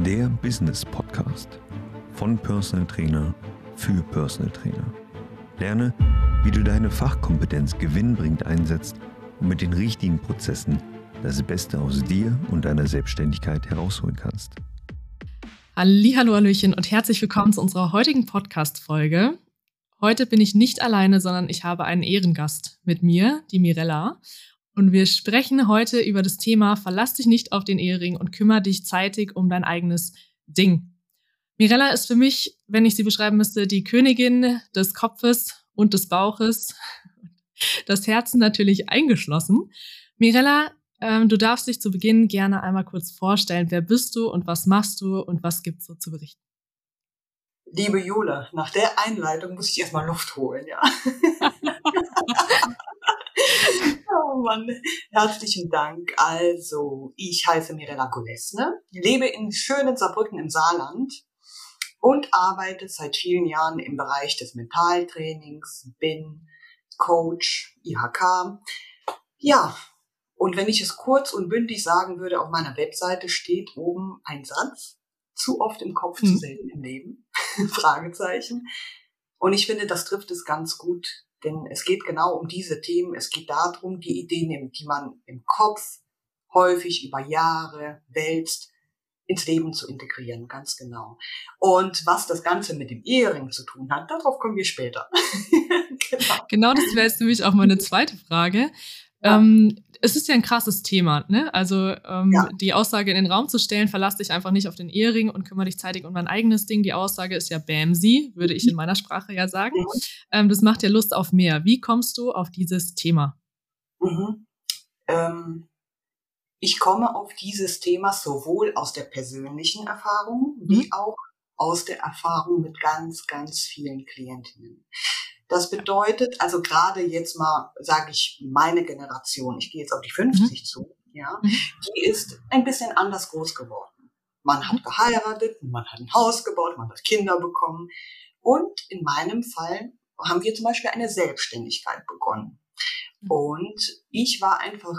der Business Podcast von Personal Trainer für Personal Trainer. Lerne, wie du deine Fachkompetenz gewinnbringend einsetzt und mit den richtigen Prozessen das Beste aus dir und deiner Selbstständigkeit herausholen kannst. Hallo, Hallöchen und herzlich willkommen zu unserer heutigen Podcast-Folge. Heute bin ich nicht alleine, sondern ich habe einen Ehrengast mit mir, die Mirella. Und wir sprechen heute über das Thema Verlass dich nicht auf den Ehering und kümmere dich zeitig um dein eigenes Ding. Mirella ist für mich, wenn ich sie beschreiben müsste, die Königin des Kopfes und des Bauches, das Herzen natürlich eingeschlossen. Mirella, ähm, du darfst dich zu Beginn gerne einmal kurz vorstellen. Wer bist du und was machst du und was gibt's so zu berichten? Liebe Jule, nach der Einleitung muss ich erstmal Luft holen, ja. Mann, herzlichen Dank. Also, ich heiße Mirella Golesne, lebe in schönen Saarbrücken im Saarland und arbeite seit vielen Jahren im Bereich des Mentaltrainings, bin Coach, IHK. Ja, und wenn ich es kurz und bündig sagen würde, auf meiner Webseite steht oben ein Satz, zu oft im Kopf, mhm. zu selten im Leben, Fragezeichen. Und ich finde, das trifft es ganz gut denn es geht genau um diese Themen. Es geht darum, die Ideen, die man im Kopf häufig über Jahre wälzt, ins Leben zu integrieren, ganz genau. Und was das Ganze mit dem Ehering zu tun hat, darauf kommen wir später. genau. genau, das wäre jetzt nämlich auch meine zweite Frage. Ja. Ähm, es ist ja ein krasses Thema, ne? Also ähm, ja. die Aussage in den Raum zu stellen, verlass dich einfach nicht auf den Ehering und kümmere dich zeitig um dein eigenes Ding. Die Aussage ist ja Bamsi, würde ich in meiner Sprache ja sagen. Mhm. Ähm, das macht ja Lust auf mehr. Wie kommst du auf dieses Thema? Mhm. Ähm, ich komme auf dieses Thema sowohl aus der persönlichen Erfahrung mhm. wie auch aus der Erfahrung mit ganz, ganz vielen Klientinnen. Das bedeutet, also gerade jetzt mal, sage ich, meine Generation, ich gehe jetzt auf die 50 mhm. zu, ja, mhm. die ist ein bisschen anders groß geworden. Man hat mhm. geheiratet, man hat ein Haus gebaut, man hat Kinder bekommen. Und in meinem Fall haben wir zum Beispiel eine Selbstständigkeit begonnen. Mhm. Und ich war einfach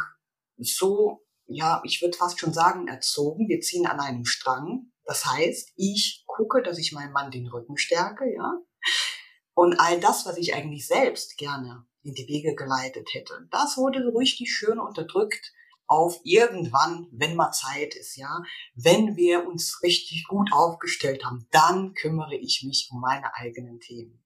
so, ja, ich würde fast schon sagen, erzogen. Wir ziehen an einem Strang. Das heißt, ich gucke, dass ich meinem Mann den Rücken stärke, ja. Und all das, was ich eigentlich selbst gerne in die Wege geleitet hätte, das wurde richtig schön unterdrückt auf irgendwann, wenn mal Zeit ist, ja, wenn wir uns richtig gut aufgestellt haben, dann kümmere ich mich um meine eigenen Themen.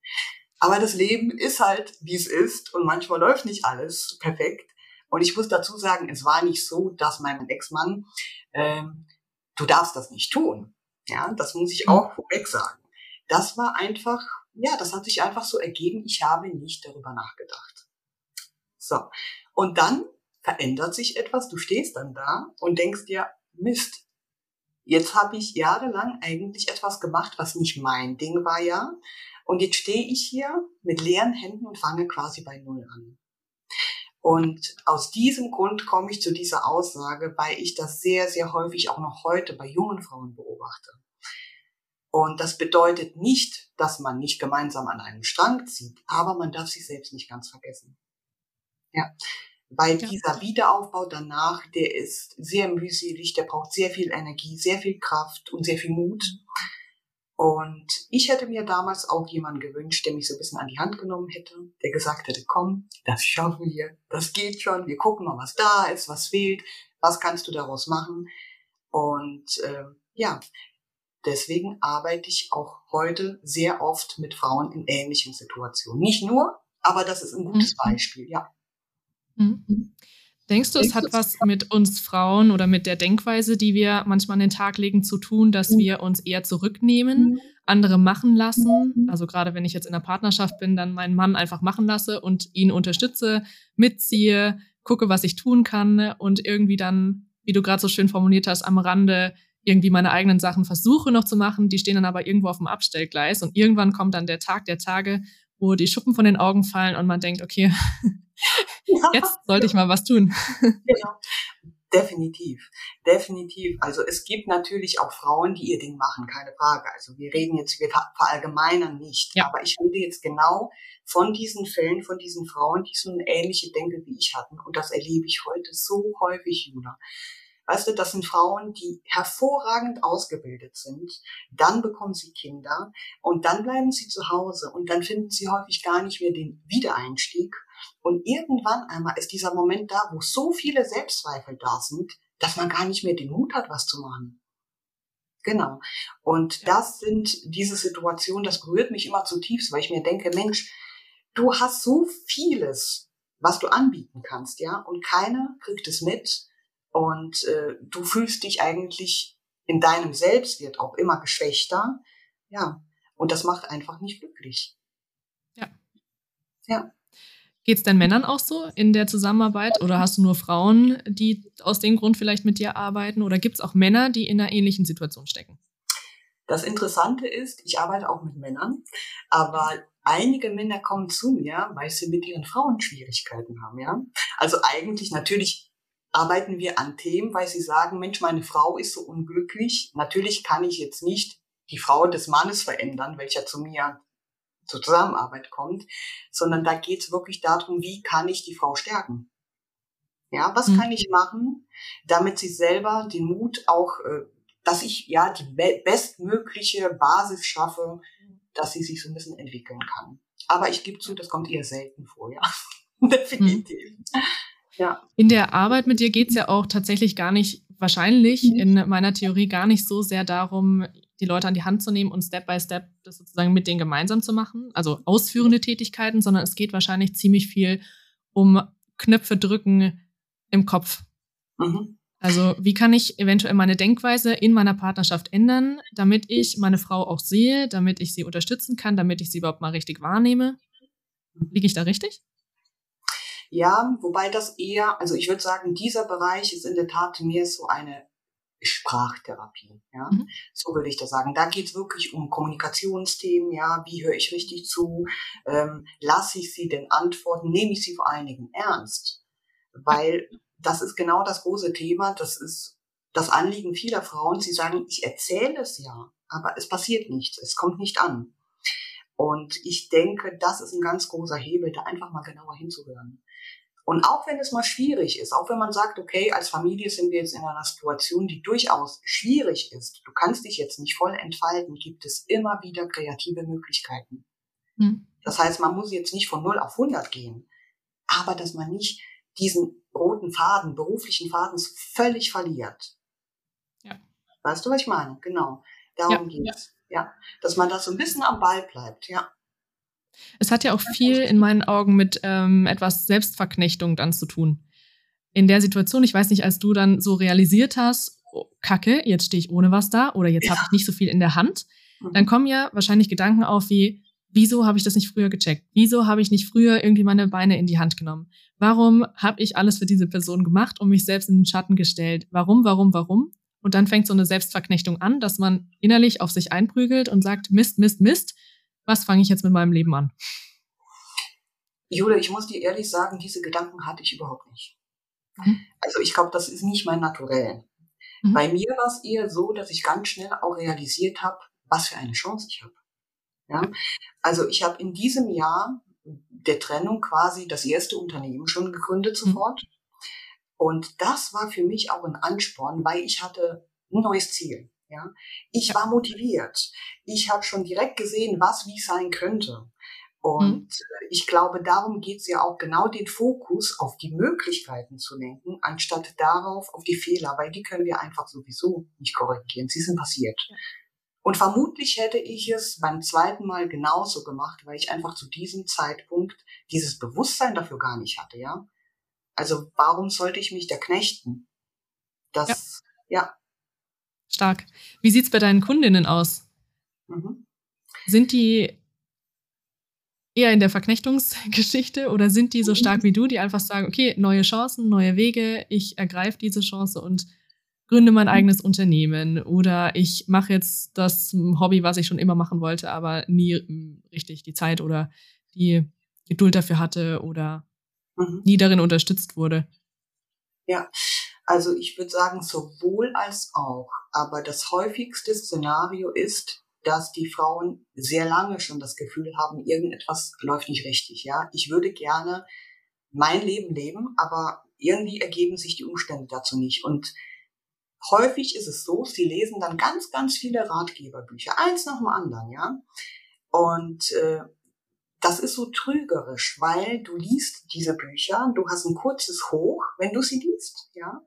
Aber das Leben ist halt, wie es ist und manchmal läuft nicht alles perfekt. Und ich muss dazu sagen, es war nicht so, dass mein Ex-Mann, ähm, du darfst das nicht tun. Ja, das muss ich mhm. auch vorweg sagen. Das war einfach ja, das hat sich einfach so ergeben, ich habe nicht darüber nachgedacht. So. Und dann verändert sich etwas, du stehst dann da und denkst dir, Mist, jetzt habe ich jahrelang eigentlich etwas gemacht, was nicht mein Ding war, ja. Und jetzt stehe ich hier mit leeren Händen und fange quasi bei Null an. Und aus diesem Grund komme ich zu dieser Aussage, weil ich das sehr, sehr häufig auch noch heute bei jungen Frauen beobachte. Und das bedeutet nicht, dass man nicht gemeinsam an einem Strang zieht, aber man darf sich selbst nicht ganz vergessen. Ja. Weil ja. dieser Wiederaufbau danach, der ist sehr mühselig, der braucht sehr viel Energie, sehr viel Kraft und sehr viel Mut. Und ich hätte mir damals auch jemanden gewünscht, der mich so ein bisschen an die Hand genommen hätte, der gesagt hätte, komm, das schaffen wir, das geht schon, wir gucken mal, was da ist, was fehlt, was kannst du daraus machen. Und äh, ja, Deswegen arbeite ich auch heute sehr oft mit Frauen in ähnlichen Situationen. Nicht nur, aber das ist ein gutes mhm. Beispiel, ja. Mhm. Denkst du, es hat was mit uns Frauen oder mit der Denkweise, die wir manchmal an den Tag legen, zu tun, dass mhm. wir uns eher zurücknehmen, mhm. andere machen lassen? Also gerade wenn ich jetzt in einer Partnerschaft bin, dann meinen Mann einfach machen lasse und ihn unterstütze, mitziehe, gucke, was ich tun kann und irgendwie dann, wie du gerade so schön formuliert hast, am Rande irgendwie meine eigenen Sachen versuche noch zu machen, die stehen dann aber irgendwo auf dem Abstellgleis und irgendwann kommt dann der Tag der Tage, wo die Schuppen von den Augen fallen und man denkt, okay, jetzt sollte ich mal was tun. genau. Definitiv, definitiv. Also es gibt natürlich auch Frauen, die ihr Ding machen, keine Frage. Also wir reden jetzt, wir verallgemeinern nicht. Ja. Aber ich rede jetzt genau von diesen Fällen, von diesen Frauen, die so eine ähnliche Denke wie ich hatten. Und das erlebe ich heute so häufig, Juna Weißt du, das sind Frauen, die hervorragend ausgebildet sind. Dann bekommen sie Kinder und dann bleiben sie zu Hause und dann finden sie häufig gar nicht mehr den Wiedereinstieg. Und irgendwann einmal ist dieser Moment da, wo so viele Selbstzweifel da sind, dass man gar nicht mehr den Mut hat, was zu machen. Genau. Und das sind diese Situationen, das berührt mich immer zutiefst, weil ich mir denke, Mensch, du hast so vieles, was du anbieten kannst, ja, und keiner kriegt es mit und äh, du fühlst dich eigentlich in deinem Selbstwert auch immer geschwächter, ja, und das macht einfach nicht glücklich. Ja. Ja. Geht es denn Männern auch so in der Zusammenarbeit oder hast du nur Frauen, die aus dem Grund vielleicht mit dir arbeiten oder gibt es auch Männer, die in einer ähnlichen Situation stecken? Das Interessante ist, ich arbeite auch mit Männern, aber einige Männer kommen zu mir, weil sie mit ihren Frauen Schwierigkeiten haben, ja. Also eigentlich natürlich arbeiten wir an Themen, weil sie sagen, Mensch, meine Frau ist so unglücklich. Natürlich kann ich jetzt nicht die Frau des Mannes verändern, welcher zu mir zur Zusammenarbeit kommt, sondern da geht es wirklich darum, wie kann ich die Frau stärken? Ja, was mhm. kann ich machen, damit sie selber den Mut auch, äh, dass ich ja die bestmögliche Basis schaffe, dass sie sich so ein bisschen entwickeln kann. Aber ich gebe zu, das kommt eher selten vor, ja. Definitiv. Mhm. Ja. In der Arbeit mit dir geht es ja auch tatsächlich gar nicht, wahrscheinlich mhm. in meiner Theorie gar nicht so sehr darum, die Leute an die Hand zu nehmen und Step by Step das sozusagen mit denen gemeinsam zu machen, also ausführende Tätigkeiten, sondern es geht wahrscheinlich ziemlich viel um Knöpfe drücken im Kopf. Mhm. Also wie kann ich eventuell meine Denkweise in meiner Partnerschaft ändern, damit ich meine Frau auch sehe, damit ich sie unterstützen kann, damit ich sie überhaupt mal richtig wahrnehme? Liege ich da richtig? Ja, wobei das eher, also ich würde sagen, dieser Bereich ist in der Tat mehr so eine Sprachtherapie. Ja, mhm. so würde ich das sagen. Da geht es wirklich um Kommunikationsthemen. Ja, wie höre ich richtig zu? Ähm, lasse ich sie denn antworten? Nehme ich sie vor allen Dingen ernst? Weil das ist genau das große Thema. Das ist das Anliegen vieler Frauen. Sie sagen, ich erzähle es ja, aber es passiert nichts. Es kommt nicht an. Und ich denke, das ist ein ganz großer Hebel, da einfach mal genauer hinzuhören. Und auch wenn es mal schwierig ist, auch wenn man sagt, okay, als Familie sind wir jetzt in einer Situation, die durchaus schwierig ist, du kannst dich jetzt nicht voll entfalten, gibt es immer wieder kreative Möglichkeiten. Mhm. Das heißt, man muss jetzt nicht von 0 auf 100 gehen, aber dass man nicht diesen roten Faden, beruflichen Faden völlig verliert. Ja. Weißt du, was ich meine? Genau. Darum ja, geht's. Ja. Ja. Dass man da so ein bisschen am Ball bleibt, ja. Es hat ja auch viel in meinen Augen mit ähm, etwas Selbstverknechtung dann zu tun. In der Situation, ich weiß nicht, als du dann so realisiert hast, oh, Kacke, jetzt stehe ich ohne was da oder jetzt ja. habe ich nicht so viel in der Hand, mhm. dann kommen ja wahrscheinlich Gedanken auf wie, wieso habe ich das nicht früher gecheckt? Wieso habe ich nicht früher irgendwie meine Beine in die Hand genommen? Warum habe ich alles für diese Person gemacht und mich selbst in den Schatten gestellt? Warum, warum, warum? Und dann fängt so eine Selbstverknechtung an, dass man innerlich auf sich einprügelt und sagt, Mist, Mist, Mist was fange ich jetzt mit meinem Leben an? Jule, ich muss dir ehrlich sagen, diese Gedanken hatte ich überhaupt nicht. Mhm. Also ich glaube, das ist nicht mein Naturell. Mhm. Bei mir war es eher so, dass ich ganz schnell auch realisiert habe, was für eine Chance ich habe. Ja? Also ich habe in diesem Jahr der Trennung quasi das erste Unternehmen schon gegründet mhm. sofort. Mhm. Und das war für mich auch ein Ansporn, weil ich hatte ein neues Ziel. Ja, ich war motiviert. Ich habe schon direkt gesehen, was wie sein könnte. Und mhm. ich glaube, darum geht es ja auch genau den Fokus auf die Möglichkeiten zu lenken, anstatt darauf auf die Fehler, weil die können wir einfach sowieso nicht korrigieren. Sie sind passiert. Ja. Und vermutlich hätte ich es beim zweiten Mal genauso gemacht, weil ich einfach zu diesem Zeitpunkt dieses Bewusstsein dafür gar nicht hatte, ja. Also warum sollte ich mich da knechten? Das, ja, ja Stark. Wie sieht es bei deinen Kundinnen aus? Mhm. Sind die eher in der Verknechtungsgeschichte oder sind die so stark wie du, die einfach sagen, okay, neue Chancen, neue Wege, ich ergreife diese Chance und gründe mein eigenes Unternehmen oder ich mache jetzt das Hobby, was ich schon immer machen wollte, aber nie hm, richtig die Zeit oder die Geduld dafür hatte oder mhm. nie darin unterstützt wurde. Ja, also ich würde sagen sowohl als auch. Aber das häufigste Szenario ist, dass die Frauen sehr lange schon das Gefühl haben, irgendetwas läuft nicht richtig. Ja, ich würde gerne mein Leben leben, aber irgendwie ergeben sich die Umstände dazu nicht. Und häufig ist es so, sie lesen dann ganz, ganz viele Ratgeberbücher, eins nach dem anderen, ja. Und äh, das ist so trügerisch, weil du liest diese Bücher, du hast ein kurzes Hoch, wenn du sie liest, ja.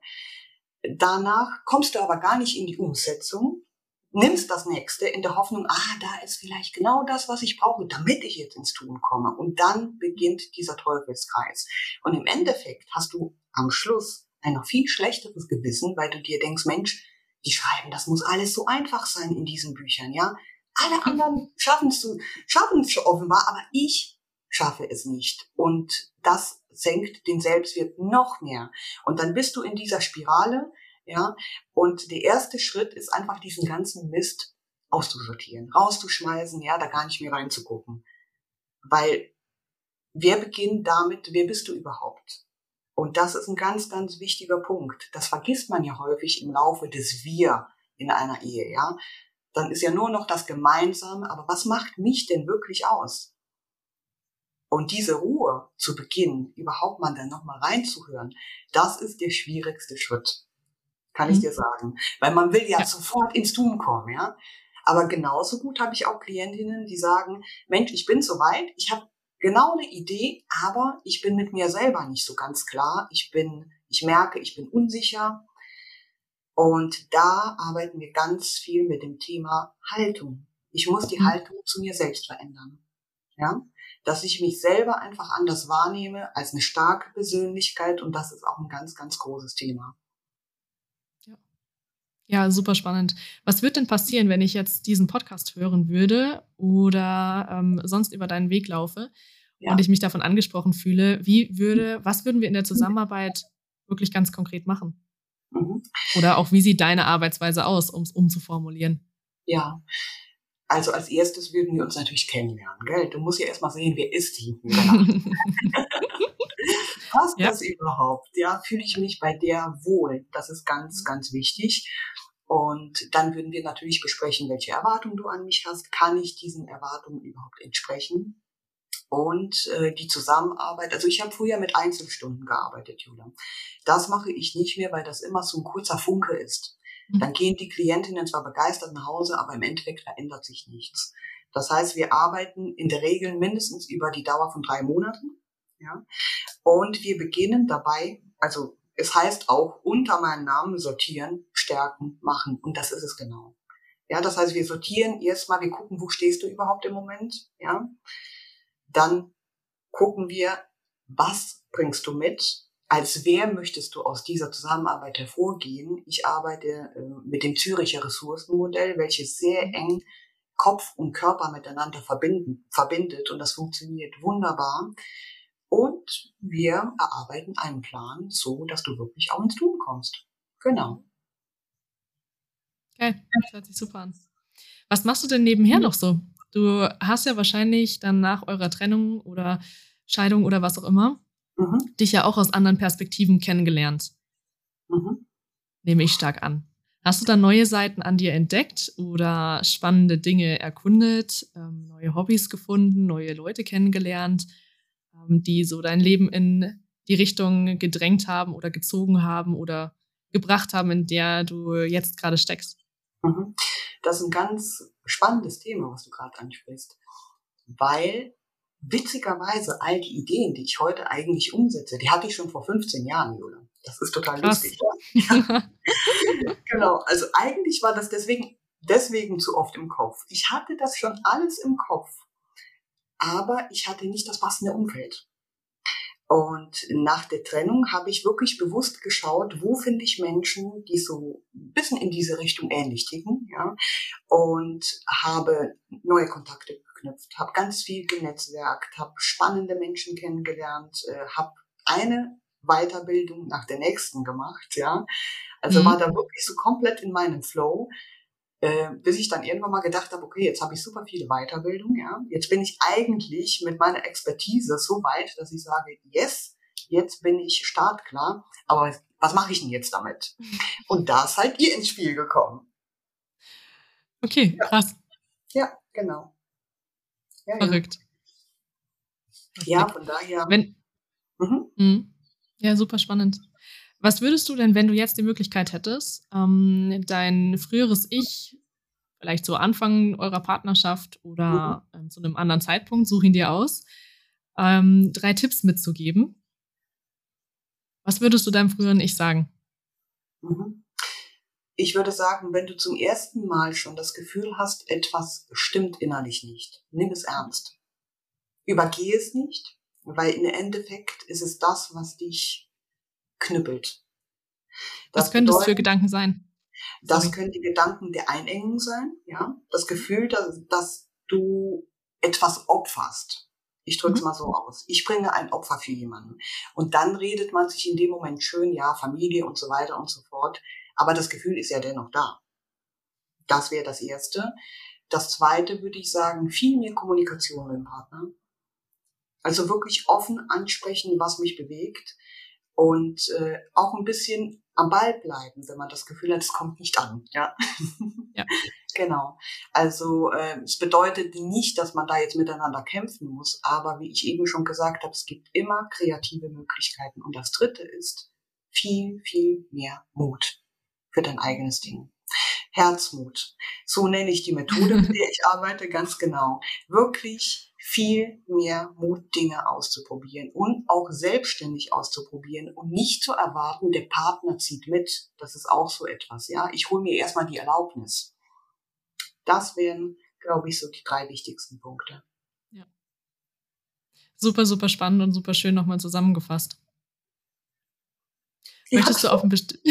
Danach kommst du aber gar nicht in die Umsetzung, nimmst das nächste in der Hoffnung, ah, da ist vielleicht genau das, was ich brauche, damit ich jetzt ins Tun komme. Und dann beginnt dieser Teufelskreis. Und im Endeffekt hast du am Schluss ein noch viel schlechteres Gewissen, weil du dir denkst, Mensch, die schreiben, das muss alles so einfach sein in diesen Büchern, ja. Alle anderen schaffen es schaffen es offenbar, aber ich schaffe es nicht. Und das senkt den Selbstwert noch mehr. Und dann bist du in dieser Spirale, ja. Und der erste Schritt ist einfach diesen ganzen Mist auszusortieren, rauszuschmeißen, ja, da gar nicht mehr reinzugucken. Weil wer beginnt damit, wer bist du überhaupt? Und das ist ein ganz, ganz wichtiger Punkt. Das vergisst man ja häufig im Laufe des Wir in einer Ehe, ja. Dann ist ja nur noch das Gemeinsame, aber was macht mich denn wirklich aus? Und diese Ruhe zu Beginn, überhaupt mal dann nochmal reinzuhören, das ist der schwierigste Schritt. Kann mhm. ich dir sagen. Weil man will ja, ja sofort ins Tun kommen, ja. Aber genauso gut habe ich auch Klientinnen, die sagen, Mensch, ich bin soweit, ich habe genau eine Idee, aber ich bin mit mir selber nicht so ganz klar. Ich bin, ich merke, ich bin unsicher. Und da arbeiten wir ganz viel mit dem Thema Haltung. Ich muss die mhm. Haltung zu mir selbst verändern. Ja, dass ich mich selber einfach anders wahrnehme als eine starke Persönlichkeit und das ist auch ein ganz, ganz großes Thema. Ja. Ja, super spannend. Was wird denn passieren, wenn ich jetzt diesen Podcast hören würde oder ähm, sonst über deinen Weg laufe ja. und ich mich davon angesprochen fühle? Wie würde, was würden wir in der Zusammenarbeit wirklich ganz konkret machen? Mhm. Oder auch wie sieht deine Arbeitsweise aus, um es umzuformulieren? Ja, also als erstes würden wir uns natürlich kennenlernen, gell? Du musst ja erstmal sehen, wer ist die? Passt ja. das überhaupt? Ja, fühle ich mich bei der wohl? Das ist ganz, ganz wichtig. Und dann würden wir natürlich besprechen, welche Erwartungen du an mich hast. Kann ich diesen Erwartungen überhaupt entsprechen? Und äh, die Zusammenarbeit, also ich habe früher mit Einzelstunden gearbeitet, Julia. Das mache ich nicht mehr, weil das immer so ein kurzer Funke ist. Dann gehen die Klientinnen zwar begeistert nach Hause, aber im Endeffekt verändert sich nichts. Das heißt, wir arbeiten in der Regel mindestens über die Dauer von drei Monaten. Ja? Und wir beginnen dabei, also es heißt auch unter meinem Namen sortieren, stärken, machen. Und das ist es genau. Ja, das heißt, wir sortieren erstmal, wir gucken, wo stehst du überhaupt im Moment. Ja, dann gucken wir, was bringst du mit? als wer möchtest du aus dieser Zusammenarbeit hervorgehen? Ich arbeite äh, mit dem Züricher Ressourcenmodell, welches sehr mhm. eng Kopf und Körper miteinander verbinden, verbindet und das funktioniert wunderbar. Und wir erarbeiten einen Plan so, dass du wirklich auch ins Tun kommst. Genau. Okay, das hört sich super an. Was machst du denn nebenher mhm. noch so? Du hast ja wahrscheinlich dann nach eurer Trennung oder Scheidung oder was auch immer mhm. dich ja auch aus anderen Perspektiven kennengelernt. Mhm. Nehme ich stark an. Hast du da neue Seiten an dir entdeckt oder spannende Dinge erkundet, ähm, neue Hobbys gefunden, neue Leute kennengelernt, ähm, die so dein Leben in die Richtung gedrängt haben oder gezogen haben oder gebracht haben, in der du jetzt gerade steckst? Mhm. Das ist ein ganz spannendes Thema, was du gerade ansprichst, weil witzigerweise all die Ideen, die ich heute eigentlich umsetze, die hatte ich schon vor 15 Jahren, Jule. Das ist total Krass. lustig. Ja. genau. Also eigentlich war das deswegen, deswegen zu oft im Kopf. Ich hatte das schon alles im Kopf, aber ich hatte nicht das passende Umfeld. Und nach der Trennung habe ich wirklich bewusst geschaut, wo finde ich Menschen, die so ein bisschen in diese Richtung ähnlich ticken, ja, und habe neue Kontakte geknüpft, habe ganz viel genetzwerkt, habe spannende Menschen kennengelernt, äh, habe eine Weiterbildung nach der nächsten gemacht, ja. Also mhm. war da wirklich so komplett in meinem Flow, äh, bis ich dann irgendwann mal gedacht habe, okay, jetzt habe ich super viele Weiterbildung, ja. Jetzt bin ich eigentlich mit meiner Expertise so weit, dass ich sage, yes, jetzt bin ich startklar, aber was mache ich denn jetzt damit? Und da seid ihr ins Spiel gekommen. Okay, krass. Ja, ja genau. Ja, Verrückt. Ja. ja, von daher. Wenn, mhm. mhm. Ja, super spannend. Was würdest du denn, wenn du jetzt die Möglichkeit hättest, ähm, dein früheres Ich, vielleicht so Anfang eurer Partnerschaft oder mhm. ähm, zu einem anderen Zeitpunkt, such ihn dir aus, ähm, drei Tipps mitzugeben? Was würdest du deinem früheren Ich sagen? Mhm. Ich würde sagen, wenn du zum ersten Mal schon das Gefühl hast, etwas stimmt innerlich nicht, nimm es ernst. Übergehe es nicht, weil im Endeffekt ist es das, was dich knüppelt. Das was können das für Gedanken sein? Das Sorry. können die Gedanken der Einengung sein, ja. Das Gefühl, dass, dass du etwas opferst. Ich drücke es mhm. mal so aus. Ich bringe ein Opfer für jemanden. Und dann redet man sich in dem Moment schön, ja, Familie und so weiter und so fort. Aber das Gefühl ist ja dennoch da. Das wäre das Erste. Das Zweite würde ich sagen, viel mehr Kommunikation mit dem Partner. Also wirklich offen ansprechen, was mich bewegt und äh, auch ein bisschen am Ball bleiben, wenn man das Gefühl hat, es kommt nicht an. Ja, ja. genau. Also äh, es bedeutet nicht, dass man da jetzt miteinander kämpfen muss, aber wie ich eben schon gesagt habe, es gibt immer kreative Möglichkeiten. Und das Dritte ist viel, viel mehr Mut für dein eigenes Ding. Herzmut. So nenne ich die Methode, mit der ich arbeite, ganz genau. Wirklich viel mehr Mut, Dinge auszuprobieren und auch selbstständig auszuprobieren und nicht zu erwarten, der Partner zieht mit. Das ist auch so etwas, ja. Ich hole mir erstmal die Erlaubnis. Das wären, glaube ich, so die drei wichtigsten Punkte. Ja. Super, super spannend und super schön nochmal zusammengefasst. Möchtest ja. du auf ein Best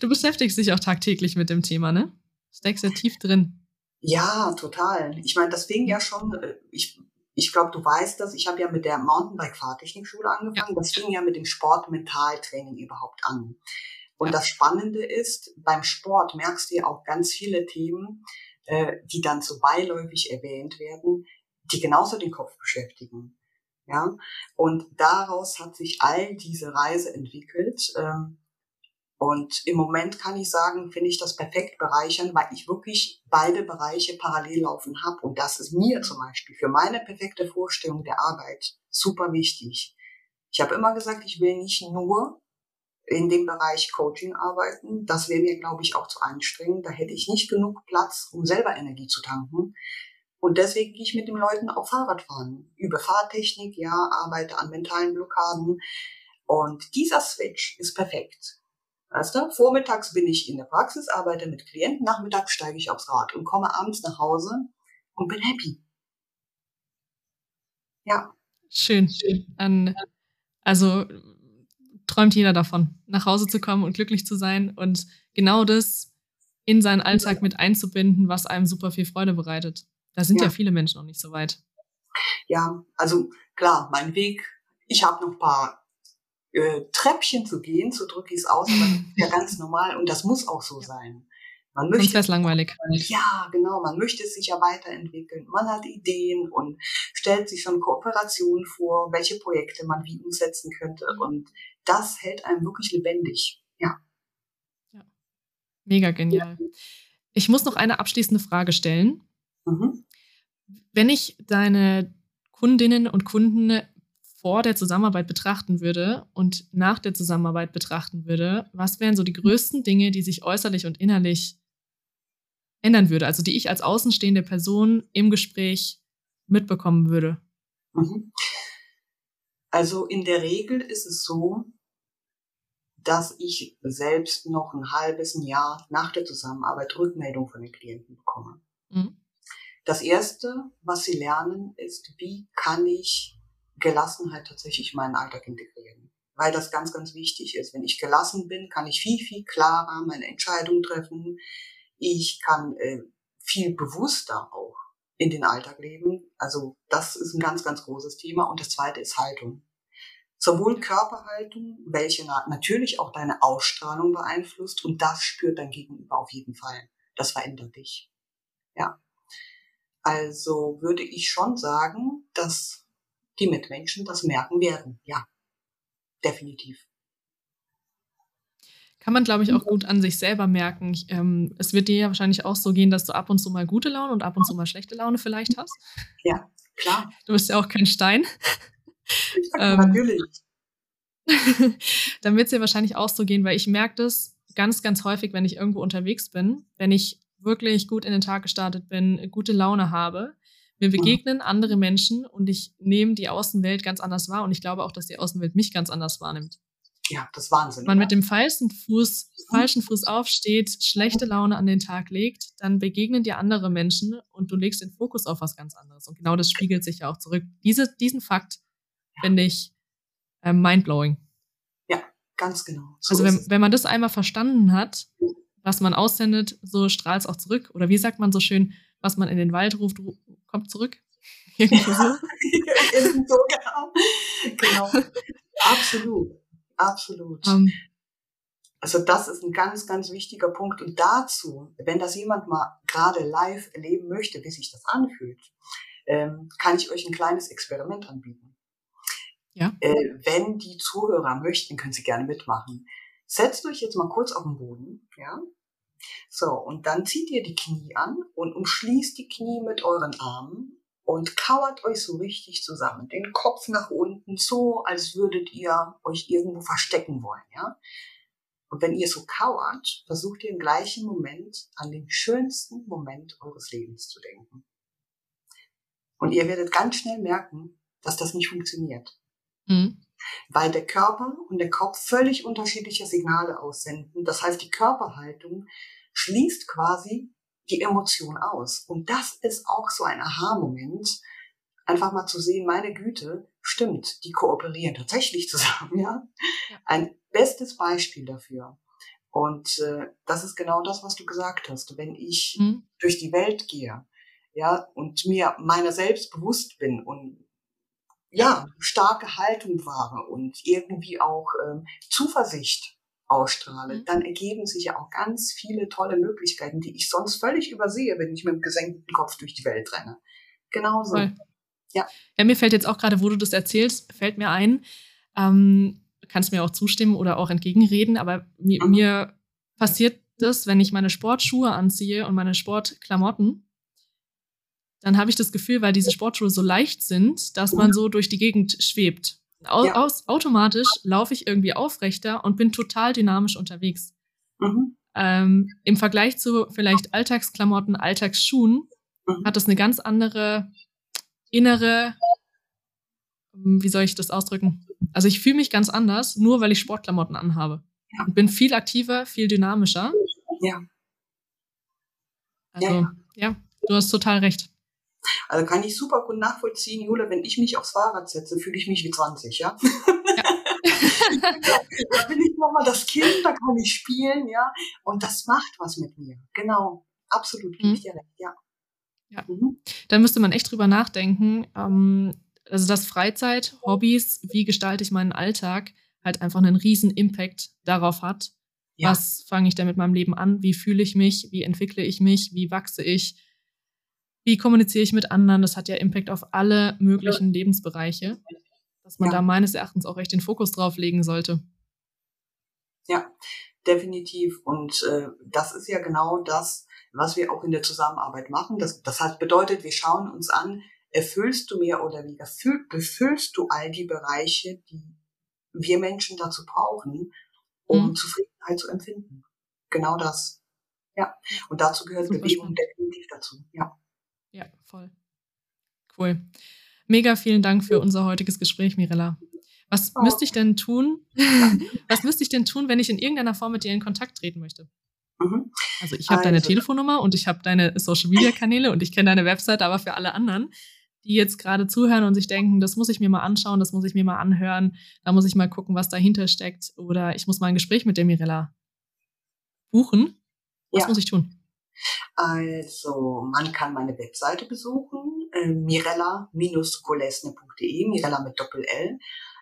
Du beschäftigst dich auch tagtäglich mit dem Thema, ne? Steckst ja tief drin. Ja, total. Ich meine, das fing ja schon, äh, ich, ich glaube, du weißt das, ich habe ja mit der Mountainbike-Fahrtechnikschule angefangen. Ja. Das fing ja mit dem Sport-Mentaltraining überhaupt an. Und ja. das Spannende ist, beim Sport merkst du ja auch ganz viele Themen, äh, die dann so beiläufig erwähnt werden, die genauso den Kopf beschäftigen. Ja, und daraus hat sich all diese Reise entwickelt. Ähm, und im Moment kann ich sagen, finde ich das perfekt bereichern, weil ich wirklich beide Bereiche parallel laufen habe. Und das ist mir zum Beispiel für meine perfekte Vorstellung der Arbeit super wichtig. Ich habe immer gesagt, ich will nicht nur in dem Bereich Coaching arbeiten. Das wäre mir, glaube ich, auch zu anstrengend. Da hätte ich nicht genug Platz, um selber Energie zu tanken. Und deswegen gehe ich mit den Leuten auch Fahrrad fahren. Über Fahrtechnik, ja, arbeite an mentalen Blockaden. Und dieser Switch ist perfekt. Weißt du? Vormittags bin ich in der Praxis, arbeite mit Klienten, nachmittags steige ich aufs Rad und komme abends nach Hause und bin happy. Ja. Schön. Schön. An, also träumt jeder davon, nach Hause zu kommen und glücklich zu sein und genau das in seinen Alltag mit einzubinden, was einem super viel Freude bereitet. Da sind ja, ja viele Menschen noch nicht so weit. Ja, also klar, mein Weg, ich habe noch ein paar äh, Treppchen zu gehen, so drücke ich es aus, aber das ist ja ganz normal und das muss auch so sein. Man möchte Sonst langweilig. Ja, genau. Man möchte sich ja weiterentwickeln. Man hat Ideen und stellt sich schon Kooperationen vor, welche Projekte man wie umsetzen könnte. Mhm. Und das hält einem wirklich lebendig. Ja. ja. Mega genial. Ich muss noch eine abschließende Frage stellen. Mhm. Wenn ich deine Kundinnen und Kunden vor der Zusammenarbeit betrachten würde und nach der Zusammenarbeit betrachten würde, was wären so die größten Dinge, die sich äußerlich und innerlich ändern würde, also die ich als außenstehende Person im Gespräch mitbekommen würde? Mhm. Also in der Regel ist es so, dass ich selbst noch ein halbes Jahr nach der Zusammenarbeit Rückmeldung von den Klienten bekomme. Mhm. Das erste, was sie lernen, ist, wie kann ich Gelassenheit tatsächlich in meinen Alltag integrieren. Weil das ganz, ganz wichtig ist. Wenn ich gelassen bin, kann ich viel, viel klarer meine Entscheidungen treffen. Ich kann äh, viel bewusster auch in den Alltag leben. Also das ist ein ganz, ganz großes Thema. Und das zweite ist Haltung. Sowohl Körperhaltung, welche natürlich auch deine Ausstrahlung beeinflusst und das spürt dein Gegenüber auf jeden Fall. Das verändert dich. Ja. Also würde ich schon sagen, dass die Mitmenschen das merken werden. Ja, definitiv. Kann man, glaube ich, auch gut an sich selber merken. Ich, ähm, es wird dir ja wahrscheinlich auch so gehen, dass du ab und zu mal gute Laune und ab und zu mal schlechte Laune vielleicht hast. Ja, klar. Du bist ja auch kein Stein. ähm, natürlich. dann wird es ja wahrscheinlich auch so gehen, weil ich merke das ganz, ganz häufig, wenn ich irgendwo unterwegs bin, wenn ich wirklich gut in den Tag gestartet bin, gute Laune habe, mir mhm. begegnen andere Menschen und ich nehme die Außenwelt ganz anders wahr und ich glaube auch, dass die Außenwelt mich ganz anders wahrnimmt. Ja, das ist Wahnsinn. Wenn man mit dem falschen Fuß, falschen Fuß aufsteht, schlechte Laune an den Tag legt, dann begegnen dir andere Menschen und du legst den Fokus auf was ganz anderes. Und genau das spiegelt sich ja auch zurück. Diese, diesen Fakt finde ich äh, mindblowing. Ja, ganz genau. So also wenn, wenn man das einmal verstanden hat, was man aussendet, so strahlt es auch zurück. Oder wie sagt man so schön, was man in den Wald ruft, kommt zurück. Irgendwo so. Genau. genau. Absolut. Absolut. Um, ähm. also das ist ein ganz, ganz wichtiger Punkt. Und dazu, wenn das jemand mal gerade live erleben möchte, wie sich das anfühlt, ähm, kann ich euch ein kleines Experiment anbieten. Ja. Äh, wenn die Zuhörer möchten, können sie gerne mitmachen. Setzt euch jetzt mal kurz auf den Boden, ja. So, und dann zieht ihr die Knie an und umschließt die Knie mit euren Armen und kauert euch so richtig zusammen. Den Kopf nach unten, so als würdet ihr euch irgendwo verstecken wollen, ja. Und wenn ihr so kauert, versucht ihr im gleichen Moment an den schönsten Moment eures Lebens zu denken. Und ihr werdet ganz schnell merken, dass das nicht funktioniert. Mhm. Weil der Körper und der Kopf völlig unterschiedliche Signale aussenden. Das heißt, die Körperhaltung schließt quasi die Emotion aus. Und das ist auch so ein Aha-Moment, einfach mal zu sehen, meine Güte, stimmt, die kooperieren tatsächlich zusammen, ja. Ein bestes Beispiel dafür. Und äh, das ist genau das, was du gesagt hast. Wenn ich mhm. durch die Welt gehe, ja, und mir meiner selbst bewusst bin und ja, starke Haltung wahre und irgendwie auch ähm, Zuversicht ausstrahle, mhm. dann ergeben sich ja auch ganz viele tolle Möglichkeiten, die ich sonst völlig übersehe, wenn ich mit dem gesenkten Kopf durch die Welt renne. Genauso. Voll. Ja. ja, mir fällt jetzt auch gerade, wo du das erzählst, fällt mir ein, ähm, kannst mir auch zustimmen oder auch entgegenreden, aber mir, mhm. mir passiert das, wenn ich meine Sportschuhe anziehe und meine Sportklamotten, dann habe ich das Gefühl, weil diese Sportschuhe so leicht sind, dass man so durch die Gegend schwebt. Au ja. aus, automatisch laufe ich irgendwie aufrechter und bin total dynamisch unterwegs. Mhm. Ähm, Im Vergleich zu vielleicht Alltagsklamotten, Alltagsschuhen, mhm. hat das eine ganz andere innere, ähm, wie soll ich das ausdrücken? Also ich fühle mich ganz anders, nur weil ich Sportklamotten anhabe. Ja. Und bin viel aktiver, viel dynamischer. Ja. Also, ja, ja. du hast total recht. Also kann ich super gut nachvollziehen, Jule, wenn ich mich aufs Fahrrad setze, fühle ich mich wie 20, ja. ja. da bin ich nochmal das Kind, da kann ich spielen, ja. Und das macht was mit mir. Genau. Absolut, gebe mhm. ich dir recht, ja. Ja. Mhm. Da müsste man echt drüber nachdenken. Ähm, also, dass Freizeit, Hobbys, wie gestalte ich meinen Alltag, halt einfach einen riesen Impact darauf hat. Ja. Was fange ich da mit meinem Leben an? Wie fühle ich mich? Wie entwickle ich mich? Wie wachse ich? Wie kommuniziere ich mit anderen? Das hat ja Impact auf alle möglichen Lebensbereiche, dass man ja. da meines Erachtens auch echt den Fokus drauf legen sollte. Ja, definitiv. Und äh, das ist ja genau das, was wir auch in der Zusammenarbeit machen. Das, das heißt, bedeutet, wir schauen uns an, erfüllst du mir oder wie erfüll, befüllst du all die Bereiche, die wir Menschen dazu brauchen, um mhm. Zufriedenheit zu empfinden. Genau das. Ja. Und dazu gehört Bewegung definitiv dazu. Ja. Ja, voll. Cool. Mega vielen Dank für unser heutiges Gespräch, Mirella. Was oh. müsste ich denn tun? was müsste ich denn tun, wenn ich in irgendeiner Form mit dir in Kontakt treten möchte? Mhm. Also ich habe also. deine Telefonnummer und ich habe deine Social Media Kanäle und ich kenne deine Website, aber für alle anderen, die jetzt gerade zuhören und sich denken, das muss ich mir mal anschauen, das muss ich mir mal anhören, da muss ich mal gucken, was dahinter steckt oder ich muss mal ein Gespräch mit der Mirella buchen. Was ja. muss ich tun? Also man kann meine Webseite besuchen, äh, mirella-kolesne.de, Mirella mit Doppel-L.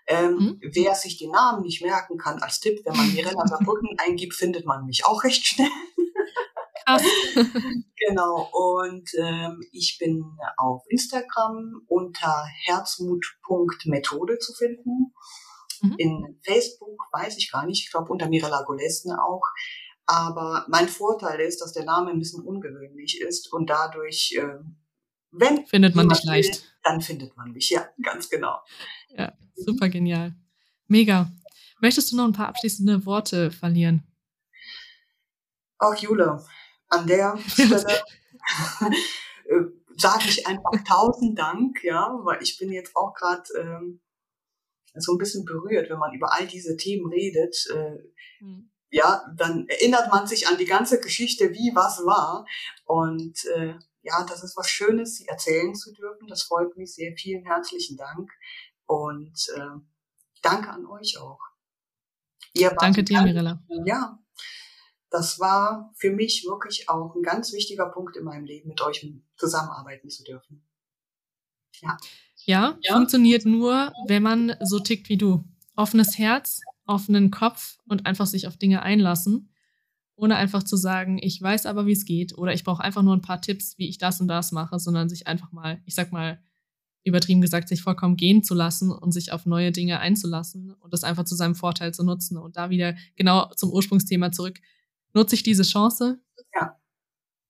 Ähm, mhm. Wer sich den Namen nicht merken kann, als Tipp, wenn man Mirella Saarbrücken eingibt, findet man mich auch recht schnell. Genau, und ähm, ich bin auf Instagram unter herzmut.methode zu finden. Mhm. In Facebook weiß ich gar nicht, ich glaube unter Mirella Golesne auch. Aber mein Vorteil ist, dass der Name ein bisschen ungewöhnlich ist und dadurch, äh, wenn findet man dich leicht, dann findet man mich. Ja, ganz genau. Ja, super genial. Mega. Möchtest du noch ein paar abschließende Worte verlieren? Auch Jule, an der Stelle äh, sage ich einfach tausend Dank, ja, weil ich bin jetzt auch gerade ähm, so ein bisschen berührt, wenn man über all diese Themen redet. Äh, mhm. Ja, dann erinnert man sich an die ganze Geschichte, wie was war. Und äh, ja, das ist was Schönes, sie erzählen zu dürfen. Das freut mich sehr. Vielen herzlichen Dank. Und äh, danke an euch auch. danke dir, Mirella. Ja, das war für mich wirklich auch ein ganz wichtiger Punkt in meinem Leben, mit euch zusammenarbeiten zu dürfen. Ja. Ja, ja. funktioniert nur, wenn man so tickt wie du. Offenes Herz, offenen Kopf und einfach sich auf Dinge einlassen, ohne einfach zu sagen, ich weiß aber, wie es geht oder ich brauche einfach nur ein paar Tipps, wie ich das und das mache, sondern sich einfach mal, ich sag mal, übertrieben gesagt, sich vollkommen gehen zu lassen und sich auf neue Dinge einzulassen und das einfach zu seinem Vorteil zu nutzen und da wieder genau zum Ursprungsthema zurück Nutze ich diese Chance? Ja.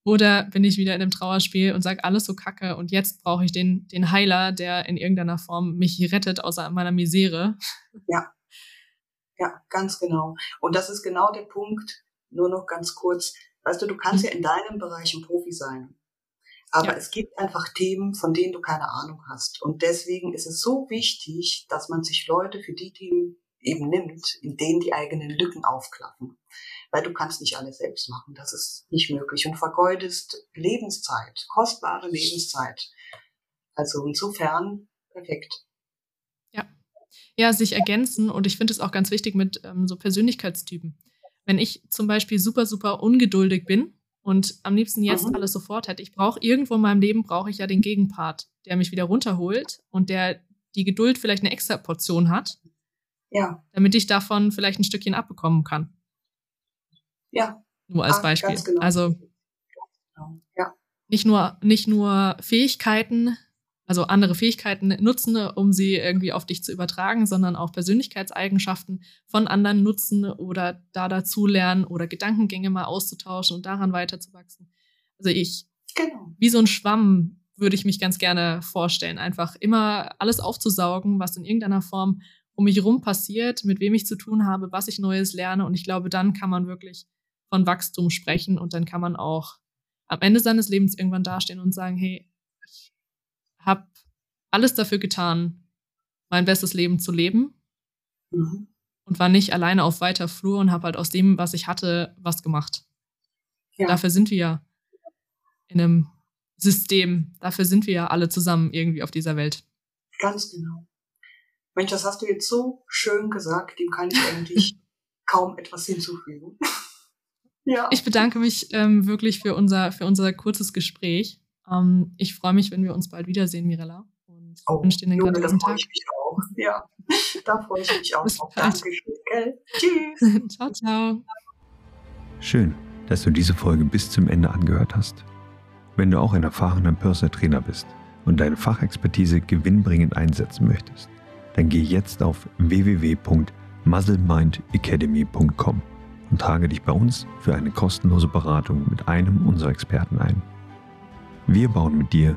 Oder bin ich wieder in einem Trauerspiel und sage alles so kacke und jetzt brauche ich den, den Heiler, der in irgendeiner Form mich rettet aus meiner Misere? Ja. Ja, ganz genau. Und das ist genau der Punkt, nur noch ganz kurz. Weißt du, du kannst ja in deinem Bereich ein Profi sein. Aber ja. es gibt einfach Themen, von denen du keine Ahnung hast. Und deswegen ist es so wichtig, dass man sich Leute für die Themen eben nimmt, in denen die eigenen Lücken aufklappen weil du kannst nicht alles selbst machen. Das ist nicht möglich und vergeudest Lebenszeit, kostbare Lebenszeit. Also insofern perfekt. Ja. Sich ergänzen und ich finde es auch ganz wichtig mit ähm, so Persönlichkeitstypen. Wenn ich zum Beispiel super, super ungeduldig bin und am liebsten jetzt mhm. alles sofort hätte, ich brauche irgendwo in meinem Leben brauche ich ja den Gegenpart, der mich wieder runterholt und der die Geduld vielleicht eine extra Portion hat. Ja. Damit ich davon vielleicht ein Stückchen abbekommen kann. Ja. Nur als ah, Beispiel. Genau. Also genau. ja. nicht nur nicht nur Fähigkeiten, also andere Fähigkeiten nutzen, um sie irgendwie auf dich zu übertragen, sondern auch Persönlichkeitseigenschaften von anderen nutzen oder da dazu lernen oder Gedankengänge mal auszutauschen und daran weiterzuwachsen. Also ich, genau. wie so ein Schwamm würde ich mich ganz gerne vorstellen, einfach immer alles aufzusaugen, was in irgendeiner Form um mich herum passiert, mit wem ich zu tun habe, was ich Neues lerne. Und ich glaube, dann kann man wirklich von Wachstum sprechen und dann kann man auch am Ende seines Lebens irgendwann dastehen und sagen, hey, alles dafür getan, mein bestes Leben zu leben mhm. und war nicht alleine auf weiter Flur und habe halt aus dem, was ich hatte, was gemacht. Ja. Dafür sind wir ja in einem System, dafür sind wir ja alle zusammen irgendwie auf dieser Welt. Ganz genau. Mensch, das hast du jetzt so schön gesagt, dem kann ich eigentlich kaum etwas hinzufügen. Ja. Ich bedanke mich ähm, wirklich für unser, für unser kurzes Gespräch. Ähm, ich freue mich, wenn wir uns bald wiedersehen, Mirella. Und oh, wünsche dir einen Junge, grandiosen Tag. Ich mich auch. Ja, da freue ich mich auch. Dankeschön. Gell? Tschüss. ciao, ciao. Schön, dass du diese Folge bis zum Ende angehört hast. Wenn du auch ein erfahrener Personal Trainer bist und deine Fachexpertise gewinnbringend einsetzen möchtest, dann geh jetzt auf www.muzzlemindacademy.com und trage dich bei uns für eine kostenlose Beratung mit einem unserer Experten ein. Wir bauen mit dir